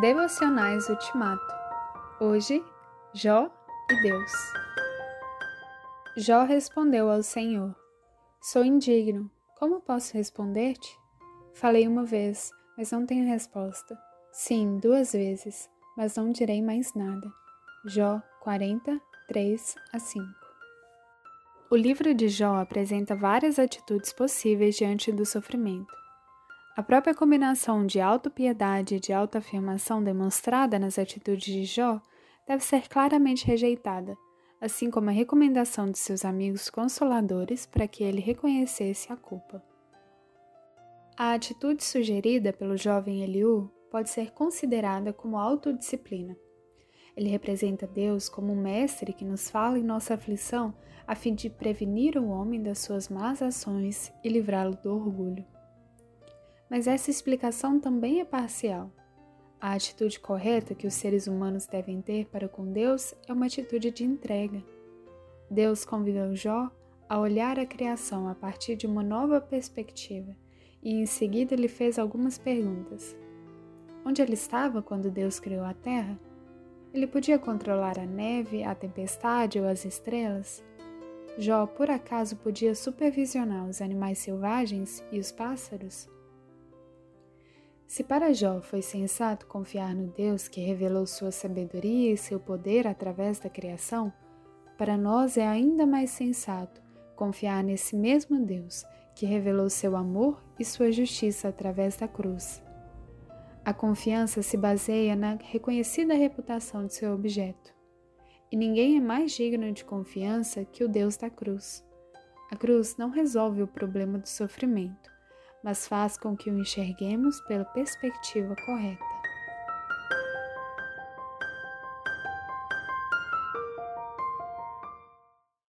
Devocionais Ultimato. Hoje, Jó e Deus. Jó respondeu ao Senhor: Sou indigno. Como posso responder-te? Falei uma vez, mas não tenho resposta. Sim, duas vezes, mas não direi mais nada. Jó 40, 3 a 5. O livro de Jó apresenta várias atitudes possíveis diante do sofrimento. A própria combinação de autopiedade e de autoafirmação demonstrada nas atitudes de Jó deve ser claramente rejeitada, assim como a recomendação de seus amigos consoladores para que ele reconhecesse a culpa. A atitude sugerida pelo jovem Eliú pode ser considerada como autodisciplina. Ele representa Deus como um mestre que nos fala em nossa aflição a fim de prevenir o homem das suas más ações e livrá-lo do orgulho mas essa explicação também é parcial. A atitude correta que os seres humanos devem ter para com Deus é uma atitude de entrega. Deus convidou Jó a olhar a criação a partir de uma nova perspectiva e em seguida lhe fez algumas perguntas. Onde ele estava quando Deus criou a terra? Ele podia controlar a neve, a tempestade ou as estrelas? Jó, por acaso, podia supervisionar os animais selvagens e os pássaros? Se para Jó foi sensato confiar no Deus que revelou sua sabedoria e seu poder através da criação, para nós é ainda mais sensato confiar nesse mesmo Deus que revelou seu amor e sua justiça através da cruz. A confiança se baseia na reconhecida reputação de seu objeto. E ninguém é mais digno de confiança que o Deus da cruz. A cruz não resolve o problema do sofrimento mas faz com que o enxerguemos pela perspectiva correta.